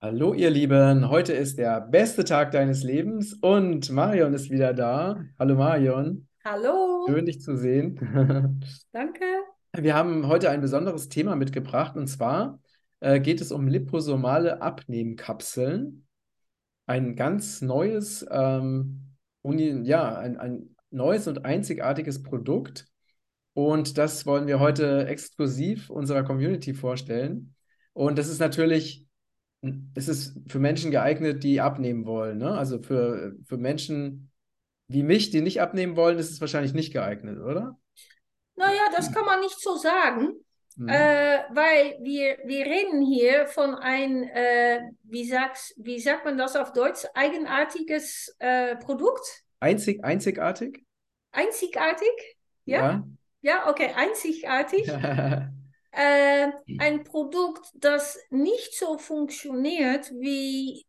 Hallo ihr Lieben, heute ist der beste Tag deines Lebens und Marion ist wieder da. Hallo Marion, Hallo, schön dich zu sehen. danke. Wir haben heute ein besonderes Thema mitgebracht und zwar äh, geht es um liposomale Abnehmkapseln. Ein ganz neues, ähm, ja, ein, ein neues und einzigartiges Produkt und das wollen wir heute exklusiv unserer Community vorstellen. Und das ist natürlich es ist für Menschen geeignet, die abnehmen wollen. Ne? Also für, für Menschen wie mich, die nicht abnehmen wollen, ist es wahrscheinlich nicht geeignet, oder? Naja, das kann man nicht so sagen, Mhm. äh, weil wir, wir reden hier von ein, äh, wie, sagst, wie sagt man das auf Deutsch, eigenartiges äh, Produkt? Einzig, einzigartig? Einzigartig? Ja? Ja. Ja, okay, einzigartig. Äh, ein Produkt, das nicht so funktioniert wie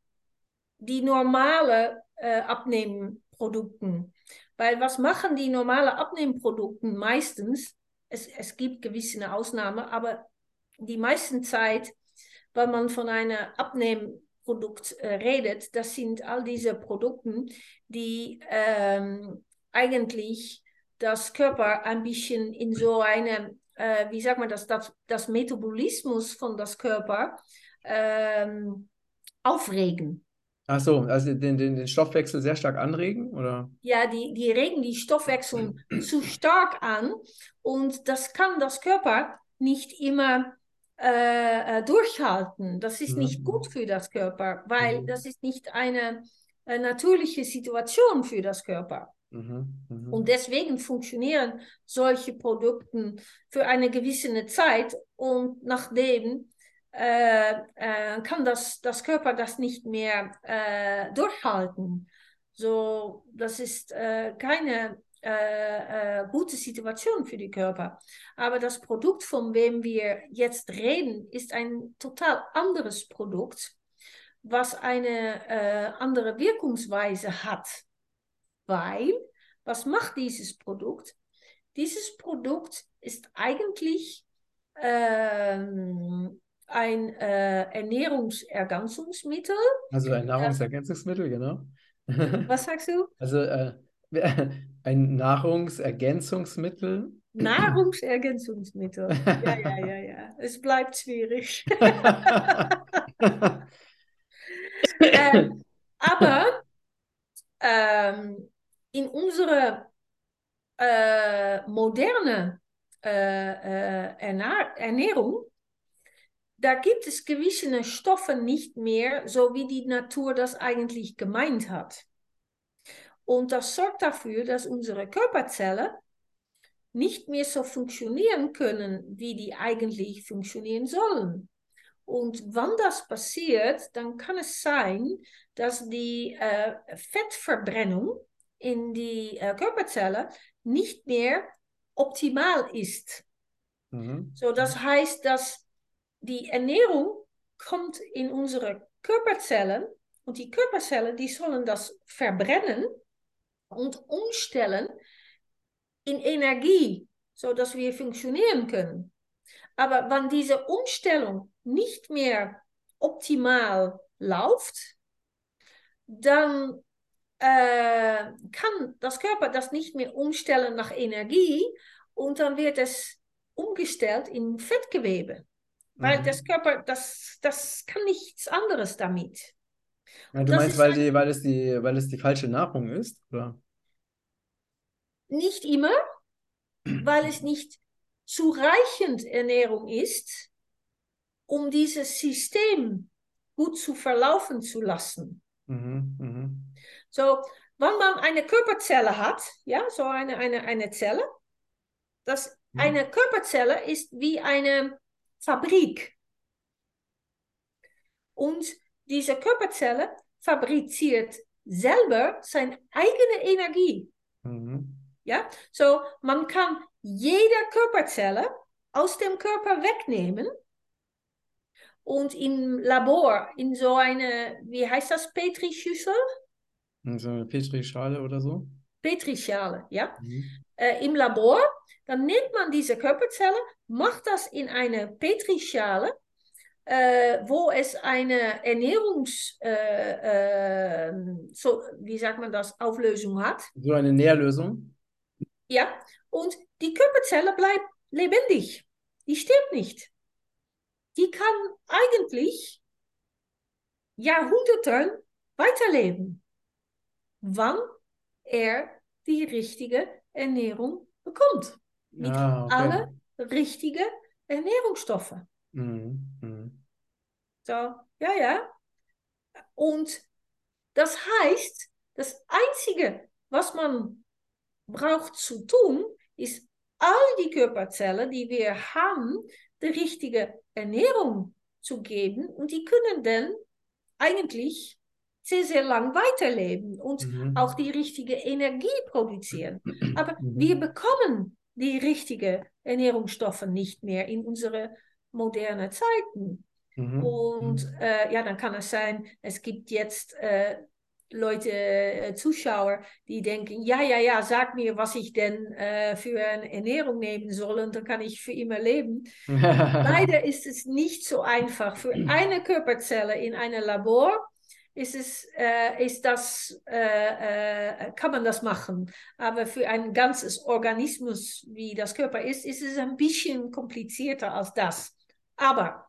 die normale äh, Abnehmprodukten. Weil was machen die normale Abnehmprodukten meistens? Es, es gibt gewisse Ausnahmen, aber die meisten Zeit, wenn man von einem Abnehmprodukt äh, redet, das sind all diese Produkte, die ähm, eigentlich das Körper ein bisschen in so eine, äh, wie sagt man das, das, das Metabolismus von das Körper ähm, aufregen. Ach so, also den, den, den Stoffwechsel sehr stark anregen, oder? Ja, die, die regen die Stoffwechsel zu stark an und das kann das Körper nicht immer äh, durchhalten. Das ist nicht gut für das Körper, weil Mhm. das ist nicht eine, eine natürliche Situation für das Körper. Mhm. Mhm. Und deswegen funktionieren solche Produkte für eine gewisse Zeit und nachdem äh, äh, kann das, das Körper das nicht mehr äh, durchhalten. So, das ist äh, keine äh, äh, gute Situation für die Körper. Aber das Produkt, von dem wir jetzt reden, ist ein total anderes Produkt, was eine andere Wirkungsweise hat. Weil, was macht dieses Produkt? Dieses Produkt ist eigentlich ähm, ein äh, Ernährungsergänzungsmittel. Also ein Nahrungsergänzungsmittel, genau. Was sagst du? Also äh, ein Nahrungsergänzungsmittel. Nahrungsergänzungsmittel. Ja, ja, ja, ja. Es bleibt schwierig. ähm, aber ähm, in unserer äh, moderne äh, äh, Ernährung, da gibt es gewisse Stoffe nicht mehr, so wie die Natur das eigentlich gemeint hat. Und das sorgt dafür, dass unsere Körperzellen nicht mehr so funktionieren können, wie die eigentlich funktionieren sollen. Und wann das passiert, dann kann es sein, dass die äh, Fettverbrennung in die äh, Körperzellen nicht mehr optimal ist. Mhm. So, das heißt, dass die Ernährung kommt in unsere Körperzellen und die Körperzellen, die sollen das verbrennen und umstellen in Energie, sodass wir funktionieren können. Aber wenn diese Umstellung nicht mehr optimal läuft, dann äh, kann das Körper das nicht mehr umstellen nach Energie und dann wird es umgestellt in Fettgewebe. Weil Mhm. das Körper, das, das kann nichts anderes damit. Ja, du meinst, weil ein- die, weil es die, weil es die falsche Nahrung ist, oder? Nicht immer, weil es nicht zureichend Ernährung ist, um dieses System gut zu verlaufen zu lassen. Mhm. Mhm. So, wenn man eine Körperzelle hat, ja, so eine, eine, eine Zelle, das, Mhm. eine Körperzelle ist wie eine Fabrik. Und diese Körperzelle fabriziert selber seine eigene Energie. Mhm. Ja, so man kann jede Körperzelle aus dem Körper wegnehmen und im Labor in so eine, wie heißt das, Petrischüssel? So eine Petrischale oder so? Petrischale, ja, Mhm. äh, im Labor. Dann nimmt man diese Körperzelle, macht das in eine Petrischale, äh, wo es eine Ernährungs, äh, äh, so, wie sagt man das, Auflösung hat. So eine Nährlösung. Ja, und die Körperzelle bleibt lebendig. Die stirbt nicht. Die kann eigentlich Jahrhunderte weiterleben, wann er die richtige Ernährung bekommt. Mit Ah, okay. alle richtigen Ernährungsstoffe. Mhm. Mhm. So, ja, ja. Und das heißt, das Einzige, was man braucht zu tun, ist all die Körperzellen, die wir haben, die richtige Ernährung zu geben. Und die können dann eigentlich sehr, sehr lang weiterleben und Mhm. auch die richtige Energie produzieren. Aber Mhm. wir bekommen die richtigen Ernährungsstoffe nicht mehr in unsere modernen Zeiten. Mhm. Und Mhm. äh, ja, dann kann es sein, es gibt jetzt äh, Leute, äh, Zuschauer, die denken, ja, ja, ja, sag mir, was ich denn äh, für eine Ernährung nehmen soll und dann kann ich für immer leben. Leider ist es nicht so einfach. Für eine Körperzelle in einem Labor ist, es, äh, ist das, äh, äh, kann man das machen. Aber für ein ganzes Organismus, wie das Körper ist, ist es ein bisschen komplizierter als das. Aber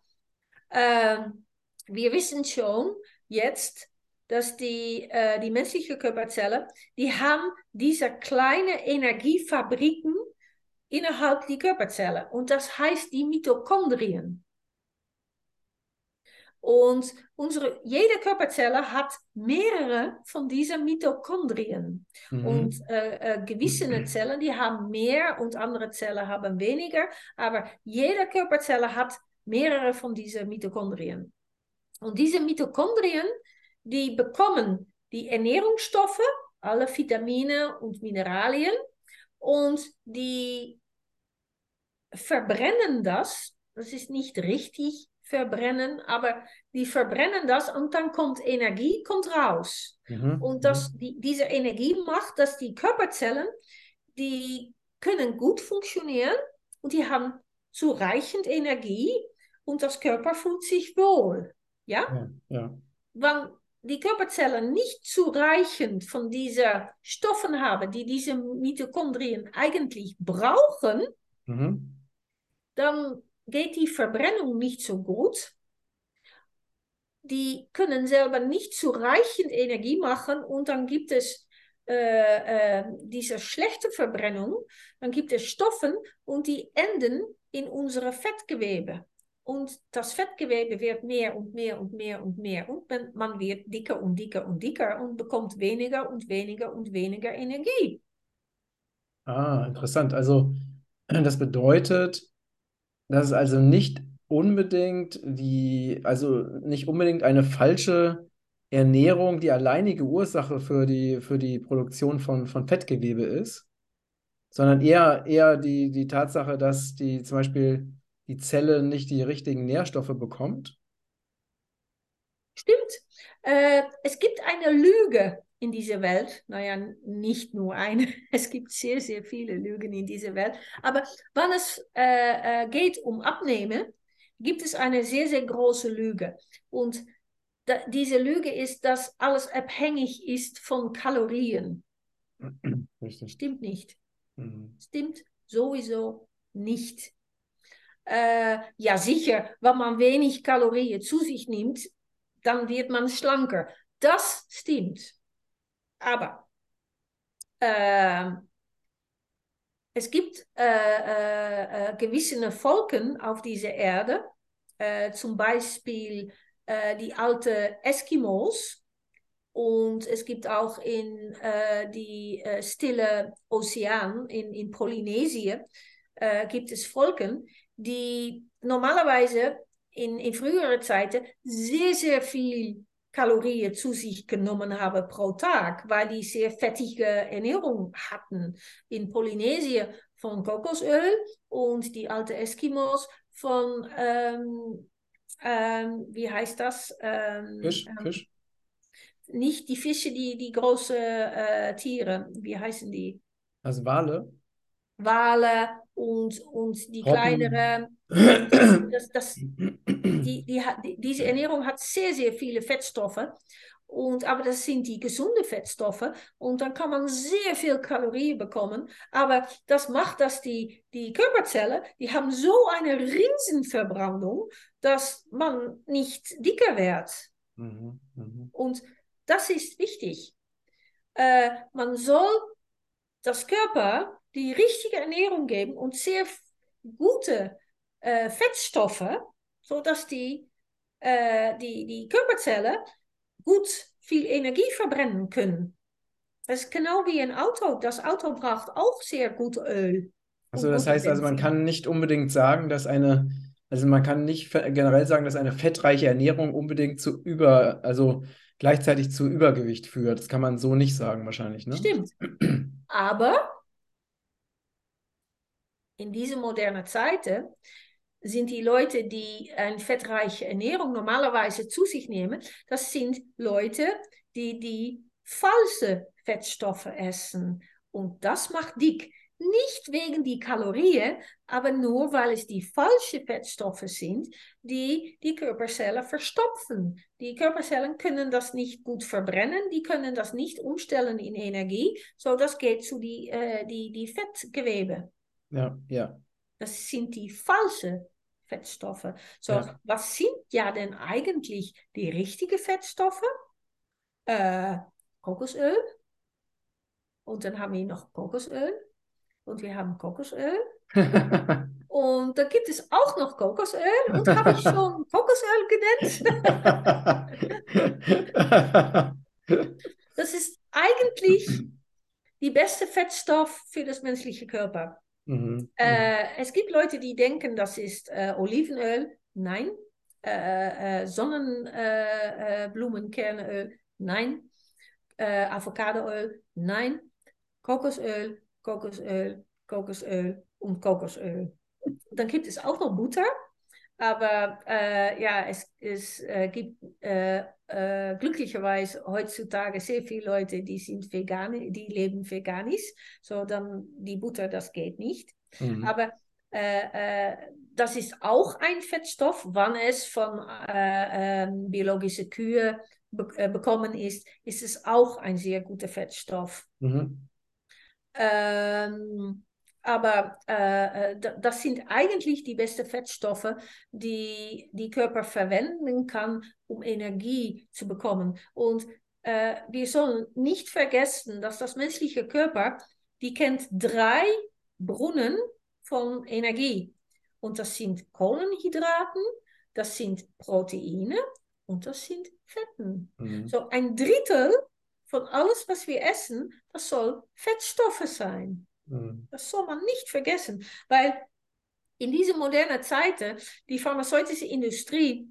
ähm, wir wissen schon jetzt, dass die, äh, die menschliche Körperzelle, die haben diese kleinen Energiefabriken innerhalb die Körperzelle. Und das heißt die Mitochondrien. Und unsere, jede Körperzelle hat mehrere von diesen Mitochondrien. Mhm. Und äh, äh, gewisse Zellen, die haben mehr und andere Zellen haben weniger. Aber jede Körperzelle hat mehrere von diesen Mitochondrien. Und diese Mitochondrien, die bekommen die Ernährungsstoffe, alle Vitamine und Mineralien, und die verbrennen das. Das ist nicht richtig verbrennen, aber die verbrennen das und dann kommt Energie, kommt raus. Mhm. Und das, die, diese Energie macht, dass die Körperzellen, die können gut funktionieren und die haben zureichend Energie und das Körper fühlt sich wohl. Ja? Ja, ja. Wenn die Körperzellen nicht zureichend von diesen Stoffen haben, die diese Mitochondrien eigentlich brauchen, Mhm. dann geht die Verbrennung nicht so gut. Die können selber nicht zureichend Energie machen und dann gibt es äh, äh, diese schlechte Verbrennung, dann gibt es Stoffen und die enden in unsere Fettgewebe. Und das Fettgewebe wird mehr und mehr und mehr und mehr und man, man wird dicker und dicker und dicker und bekommt weniger und weniger und weniger Energie. Ah, interessant. Also das bedeutet, dass es also nicht unbedingt die, also nicht unbedingt eine falsche Ernährung die alleinige Ursache für die, für die Produktion von, von Fettgewebe ist, sondern eher, eher die, die Tatsache, dass die zum Beispiel die Zelle nicht die richtigen Nährstoffe bekommt. Stimmt. Äh, es gibt eine Lüge in dieser Welt. Naja, nicht nur eine. Es gibt sehr, sehr viele Lügen in dieser Welt. Aber wenn es äh, äh, geht um Abnehmen, gibt es eine sehr, sehr große Lüge. Und da, diese Lüge ist, dass alles abhängig ist von Kalorien. Richtig. Stimmt nicht. Mhm. Stimmt sowieso nicht. Äh, ja, sicher, wenn man wenig Kalorien zu sich nimmt, dann wird man schlanker. Das stimmt. Aber äh, es gibt äh, äh, gewisse Volken auf dieser Erde, äh, zum Beispiel äh, die alten Eskimos. Und es gibt auch in äh, die äh, stille Ozean, in, in Polynesien, äh, gibt es Volken, die normalerweise in, in früheren Zeiten sehr, sehr viel Kalorien zu sich genommen haben pro Tag, weil die sehr fettige Ernährung hatten. In Polynesien von Kokosöl und die alten Eskimos von, ähm, ähm, wie heißt das? Ähm, Fisch, ähm, Fisch. nicht die Fische, die, die große äh, Tiere, wie heißen die? Also Wale. Wale und, und die Robben. kleineren Das, das, die, die, die, diese Ernährung hat sehr, sehr viele Fettstoffe. Und, aber das sind die gesunden Fettstoffe und dann kann man sehr viel Kalorien bekommen. Aber das macht, dass die, die Körperzellen, die haben so eine Riesenverbrandung, dass man nicht dicker wird. Mhm, mh. Und das ist wichtig. Äh, man soll das Körper die richtige Ernährung geben und sehr gute äh, Fettstoffe, sodass die, äh, die, die Körperzellen gut viel Energie verbrennen können. Das ist genau wie ein Auto. Das Auto braucht auch sehr gut Öl. Also das heißt also, man kann nicht unbedingt sagen, dass eine, also man kann nicht generell sagen, dass eine fettreiche Ernährung unbedingt zu über, also gleichzeitig zu Übergewicht führt. Das kann man so nicht sagen wahrscheinlich, ne? Stimmt. Aber in diese moderne Zeiten sind die Leute, die eine fettreiche Ernährung normalerweise zu sich nehmen, das sind Leute, die die falsche Fettstoffe essen. Und das macht dick. Nicht wegen die Kalorien, aber nur weil es die falschen Fettstoffe sind, die die Körperzellen verstopfen. Die Körperzellen können das nicht gut verbrennen, die können das nicht umstellen in Energie, so das geht zu die, äh, die, die Fettgewebe. Ja, ja. Das sind die falschen Fettstoffe. So, ja. was sind ja denn eigentlich die richtigen Fettstoffe? Äh, Kokosöl. Und dann haben wir noch Kokosöl. Und wir haben Kokosöl. und da gibt es auch noch Kokosöl. Und habe ich schon Kokosöl genannt? das ist eigentlich die beste Fettstoff für das menschliche Körper. Mhm. Äh, es gibt Leute, die denken, das ist äh, Olivenöl. Nein. Äh, äh Sonnenblumenkernöl. Äh, Nein. Äh, Avocadoöl. Nein. Kokosöl, Kokosöl, Kokosöl und Kokosöl. Dann gibt es auch noch Butter. Aber ja, es, es gibt äh, glücklicherweise heutzutage sehr viele Leute, die sind vegan, die leben veganisch. So dann die Butter, das geht nicht. Mhm. Aber äh, äh, das ist auch ein Fettstoff, wann es von äh, ähm, biologischen Kühe be äh, bekommen ist, ist es auch ein sehr guter Fettstoff. Mhm. Ähm, aber äh, äh das sind eigentlich die besten Fettstoffe, die die Körper verwenden kann, um Energie zu bekommen. Und äh, wir sollen nicht vergessen, dass das menschliche Körper, die kennt drei Brunnen von Energie. Und das sind Kohlenhydraten, das sind Proteine und das sind Fetten. Mhm. So ein Drittel von alles, was wir essen, das soll Fettstoffe sein. Mhm. Das soll man nicht vergessen, weil in dieser modernen Zeiten, die pharmazeutische Industrie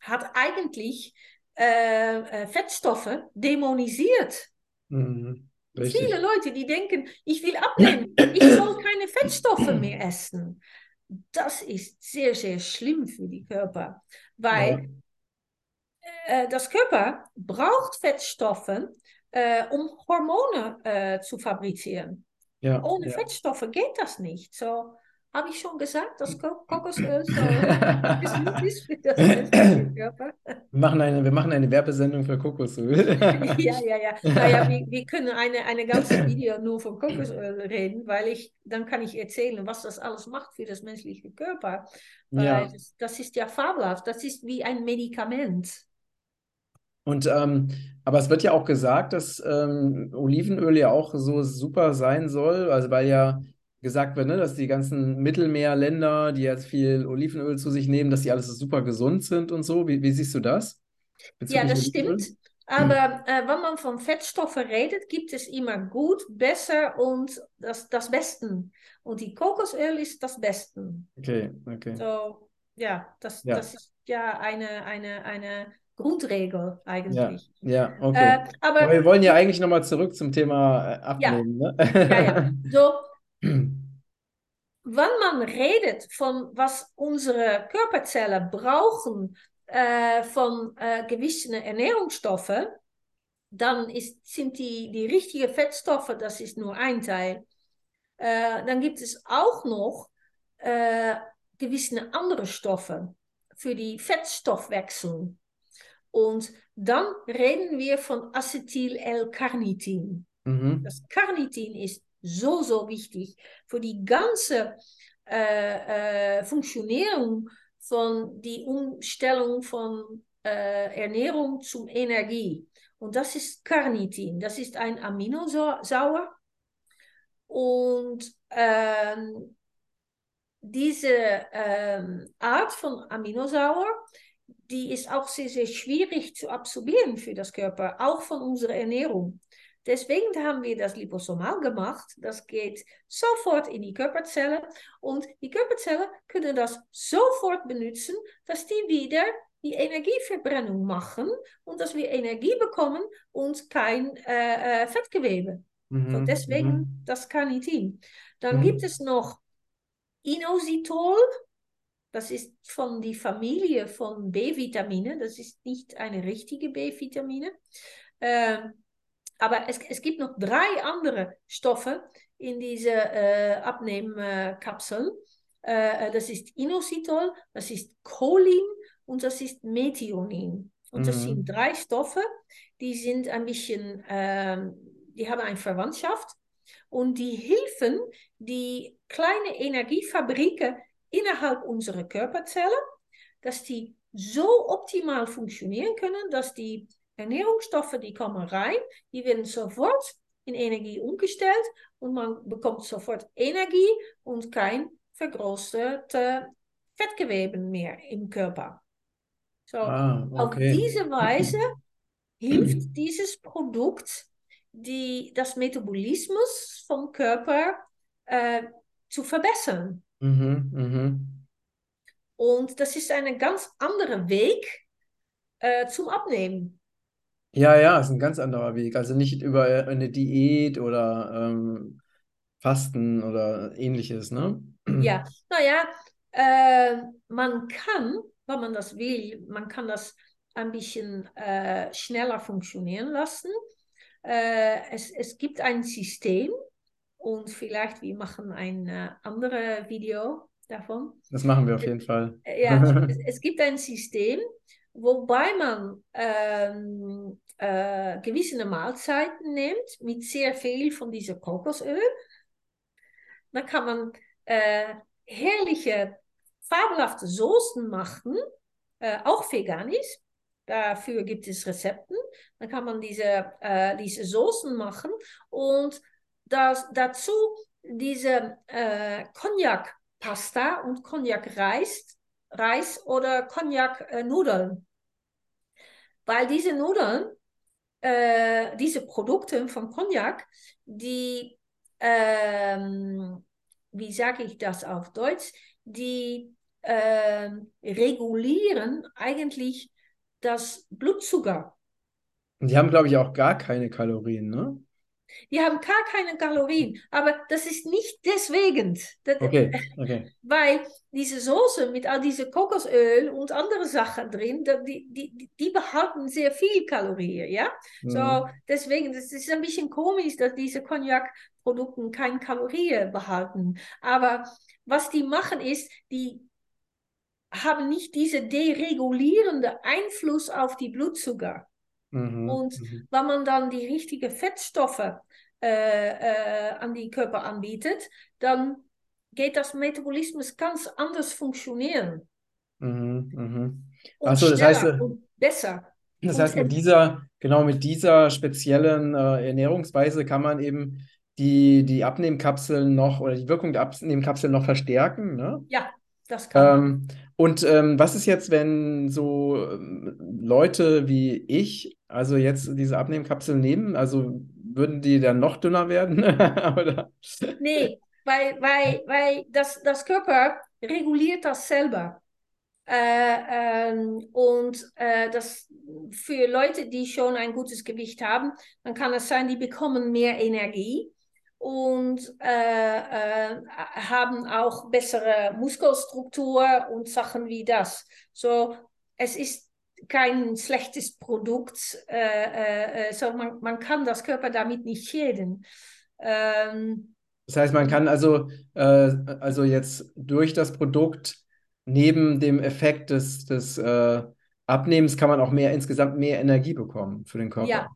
hat eigentlich äh, äh Fettstoffe dämonisiert. Mhm. Viele Leute, die denken, ich will abnehmen, ich soll keine Fettstoffe mehr essen. Das ist sehr, sehr schlimm für die Körper, weil ja. äh, das Körper braucht Fettstoffe, äh, um Hormone äh, zu fabrizieren. Ja, Ohne ja. Fettstoffe geht das nicht. So habe ich schon gesagt, dass Kokosöl so ist für das Körper. Wir machen, eine, wir machen eine Werbesendung für Kokosöl. ja, ja, ja. Naja, wir, wir können eine, eine ganze Video nur von Kokosöl reden, weil ich, dann kann ich erzählen, was das alles macht für das menschliche Körper. Weil ja. das, das ist ja fabelhaft. Das ist wie ein Medikament. Und ähm, aber es wird ja auch gesagt, dass ähm, Olivenöl ja auch so super sein soll, also weil ja gesagt wird, ne, dass die ganzen Mittelmeerländer, die jetzt viel Olivenöl zu sich nehmen, dass die alles super gesund sind und so. Wie, wie siehst du das? ja, das Olivenöl? stimmt. Aber äh, wenn man von Fettstoffen redet, gibt es immer gut, besser und das, das Besten. Und die Kokosöl ist das Besten. Okay, okay. So, ja, das, ja. das ist ja eine, eine, eine Grundregel eigentlich. Ja, ja okay. Äh, aber, aber, wir wollen ja eigentlich nochmal zurück zum Thema äh, Abnehmen. Ja, ne? ja, ja. So, wenn man redet von was unsere Körperzellen brauchen äh, von äh, gewissen Ernährungsstoffen, dann ist, sind die, die richtigen Fettstoffe, das ist nur ein Teil. Äh, dann gibt es auch noch äh, gewisse andere Stoffe für die Fettstoffwechsel. Und dann reden wir von Acetyl-L-Carnitin. Mhm. Das Carnitin ist so, so wichtig für die ganze äh, äh, Funktionierung von die Umstellung von äh, Ernährung zum Energie. Und das ist Carnitin. Das ist ein Aminosäure. Und ähm, diese ähm, Art von Aminosäure, die ist auch sehr, sehr schwierig zu absorbieren für das Körper, auch von unserer Ernährung. Deswegen haben wir das Liposomal gemacht. Das geht sofort in die Körperzelle und die Körperzellen können das sofort benutzen, dass die wieder die Energieverbrennung machen und dass wir Energie bekommen und kein äh, äh, Fettgewebe. Mhm. So deswegen Mhm. das Carnitin. Dann Mhm. gibt es noch Inositol. Das ist von die Familie von B-Vitamine. Das ist nicht eine richtige B-Vitamine. Ähm, aber es, es gibt noch drei andere Stoffe in diese äh, Abnehmkapseln. Äh, das ist Inositol, das ist Cholin und das ist Methionin. Und das Mhm. sind drei Stoffe, die sind ein bisschen, ähm, die haben eine Verwandtschaft und die helfen, die kleine Energiefabriken innerhalb unserer Körperzellen, dass die so optimal funktionieren können, dass die Ernährungsstoffe, die kommen rein, die werden sofort in Energie umgestellt und man bekommt sofort Energie und kein vergrößerte Fettgewebe mehr im Körper. So, Ah, auf okay. diese Weise hilft dieses Produkt, die, das Metabolismus vom Körper äh, zu verbessern. Mhm. Mhm. Und das ist ein ganz anderer Weg äh, zum Abnehmen. Ja, ja, ist ein ganz anderer Weg. Also nicht über eine Diät oder ähm, Fasten oder ähnliches, ne? Ja, naja, äh, man kann, wenn man das will, man kann das ein bisschen äh, schneller funktionieren lassen. Äh, es, es gibt ein System und vielleicht wir machen ein äh, anderes Video davon. Das machen wir auf jeden Fall. Ja, es, es gibt ein System, wobei man ähm, äh, gewisse Mahlzeiten nimmt mit sehr viel von diesem Kokosöl. Dann kann man äh, herrliche, fabelhafte Soßen machen, äh, auch veganisch. Dafür gibt es Rezepten. Dann kann man diese, äh, diese Soßen machen und das, dazu diese äh, Cognac-Pasta und Cognac-Reis Reis oder Cognac-Nudeln. Weil diese Nudeln, äh, diese Produkte von Cognac, die, ähm, wie sage ich das auf Deutsch, die ähm, regulieren eigentlich das Blutzucker. Und die haben, glaube ich, auch gar keine Kalorien, ne? Die haben gar keine Kalorien, aber das ist nicht deswegen. Das, Okay, okay. Weil diese Soße mit all diese Kokosöl und andere Sachen drin, die, die, die behalten sehr viel Kalorien, ja? So, Mhm. deswegen, das ist ein bisschen komisch, dass diese Cognac-Produkte keine Kalorien behalten. Aber was die machen ist, die haben nicht diese deregulierende Einfluss auf die Blutzucker. Mhm. Und Mhm. wenn man dann die richtigen Fettstoffe äh, äh, an die Körper anbietet, dann geht das Metabolismus ganz anders funktionieren Mhm. Mhm. und Ach so, das heißt, äh, und besser. das heißt, mit es- dieser, genau mit dieser speziellen äh, Ernährungsweise kann man eben die, die Abnehmkapseln noch oder die Wirkung der Abnehmkapseln noch verstärken, ne? Ja, das kann man. Ähm, und ähm, was ist jetzt, wenn so ähm, Leute wie ich, also jetzt diese Abnehmkapseln nehmen, also würden die dann noch dünner werden? Oder? Nee, weil, weil, weil das, das Körper reguliert das selber. Äh, ähm, und äh, das für Leute, die schon ein gutes Gewicht haben, dann kann es sein, die bekommen mehr Energie und äh, äh, haben auch bessere Muskelstruktur und Sachen wie das. So, es ist kein schlechtes Produkt, äh, äh, äh, so man, man kann das Körper damit nicht schäden. Ähm, Das heißt, man kann also, äh, also jetzt durch das Produkt neben dem Effekt des, des äh, Abnehmens kann man auch mehr insgesamt mehr Energie bekommen für den Körper. Ja,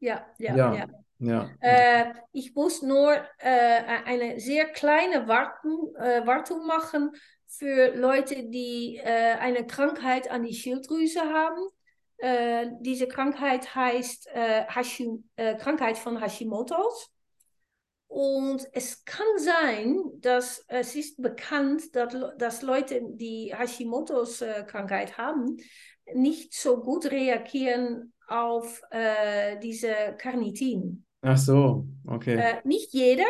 ja, ja, Ja, ja. ja. Äh, ich muss nur eine sehr kleine Wartung, Wartung machen für Leute, die äh, eine Krankheit an die Schilddrüse haben. Äh, diese Krankheit heißt äh, Hashim äh, Krankheit von Hashimoto's. Und es kann sein, dass es ist bekannt, dass, dass Leute, die Hashimoto's äh, Krankheit haben, nicht so gut reagieren auf äh, diese Carnitin. Ach so, okay. Nicht jeder,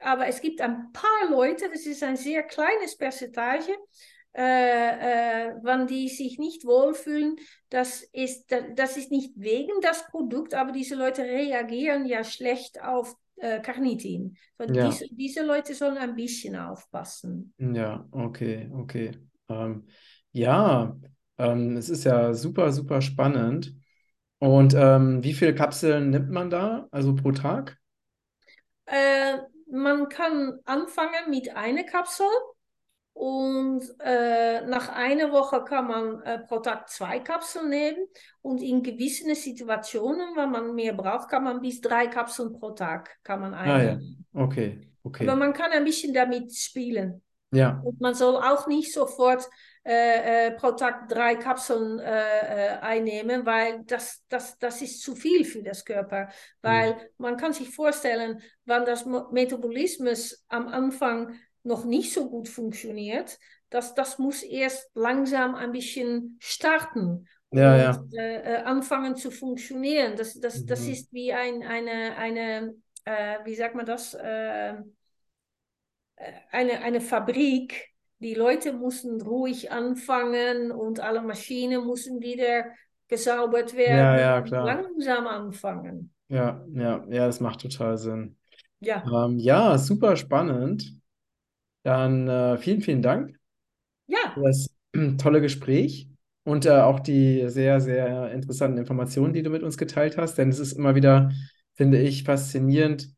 aber es gibt ein paar Leute, das ist ein sehr kleines Percentage, äh, äh, wann die sich nicht wohlfühlen. Das ist, das ist nicht wegen das Produkt, aber diese Leute reagieren ja schlecht auf äh, Carnitin. So, Ja. diese, diese Leute sollen ein bisschen aufpassen. Ja, okay, okay. Ähm, ja, ähm, es ist ja super, super spannend. Und ähm, wie viele Kapseln nimmt man da, also pro Tag? Man kann anfangen mit einer Kapsel und äh, nach einer Woche kann man äh, pro Tag zwei Kapseln nehmen und in gewissen Situationen, wenn man mehr braucht, kann man bis drei Kapseln pro Tag kann man Ah ja, einnehmen. okay, Aber okay. man kann ein bisschen damit spielen. Ja, Und man soll auch nicht sofort äh, äh, pro Tag drei Kapseln äh, äh, einnehmen, weil das, das, das ist zu viel für das Körper. Weil man kann sich vorstellen, wenn das Metabolismus am Anfang noch nicht so gut funktioniert, dass das muss erst langsam ein bisschen starten ja, und ja. äh, äh, anfangen zu funktionieren. Das, das, das Mhm. ist wie ein, eine, eine äh, wie sagt man das? Äh, eine, eine Fabrik. Die Leute mussten ruhig anfangen und alle Maschinen mussten wieder gesaubert Ja, werden. ja, und klar. Langsam anfangen. Ja, ja, ja, das macht total Sinn. Ja, Ähm, ja, super spannend. Dann äh, vielen, vielen Dank für ja, das tolle Gespräch und äh, auch die sehr, sehr interessanten Informationen, die du mit uns geteilt hast. Denn es ist immer wieder, finde ich, faszinierend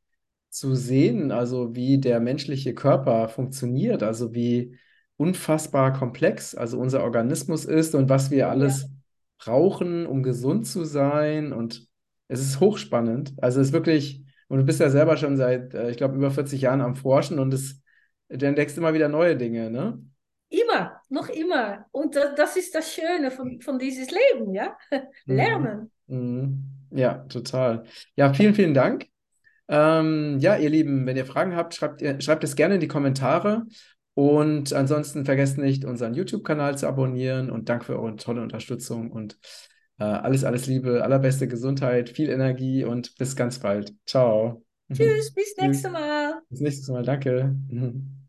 zu sehen, also wie der menschliche Körper funktioniert, also wie unfassbar komplex also unser Organismus ist und was wir ja, alles brauchen, um gesund zu sein. Und es ist hochspannend. Also es ist wirklich, und du bist ja selber schon seit, äh, ich glaube, über 40 Jahren am Forschen und es, du entdeckst immer wieder neue Dinge, ne? immer, noch immer. Und das, das ist das Schöne von, von dieses Leben, ja? Lernen. Mhm. Ja, total. Ja, vielen, vielen Dank. Ähm, ja, ihr Lieben, wenn ihr Fragen habt, schreibt, schreibt es gerne in die Kommentare. Und ansonsten vergesst nicht, unseren YouTube-Kanal zu abonnieren. Und danke für eure tolle Unterstützung und äh, alles, alles Liebe, allerbeste Gesundheit, viel Energie und bis ganz bald. Ciao. Tschüss, bis nächstes Mal. Bis nächstes Mal. Danke.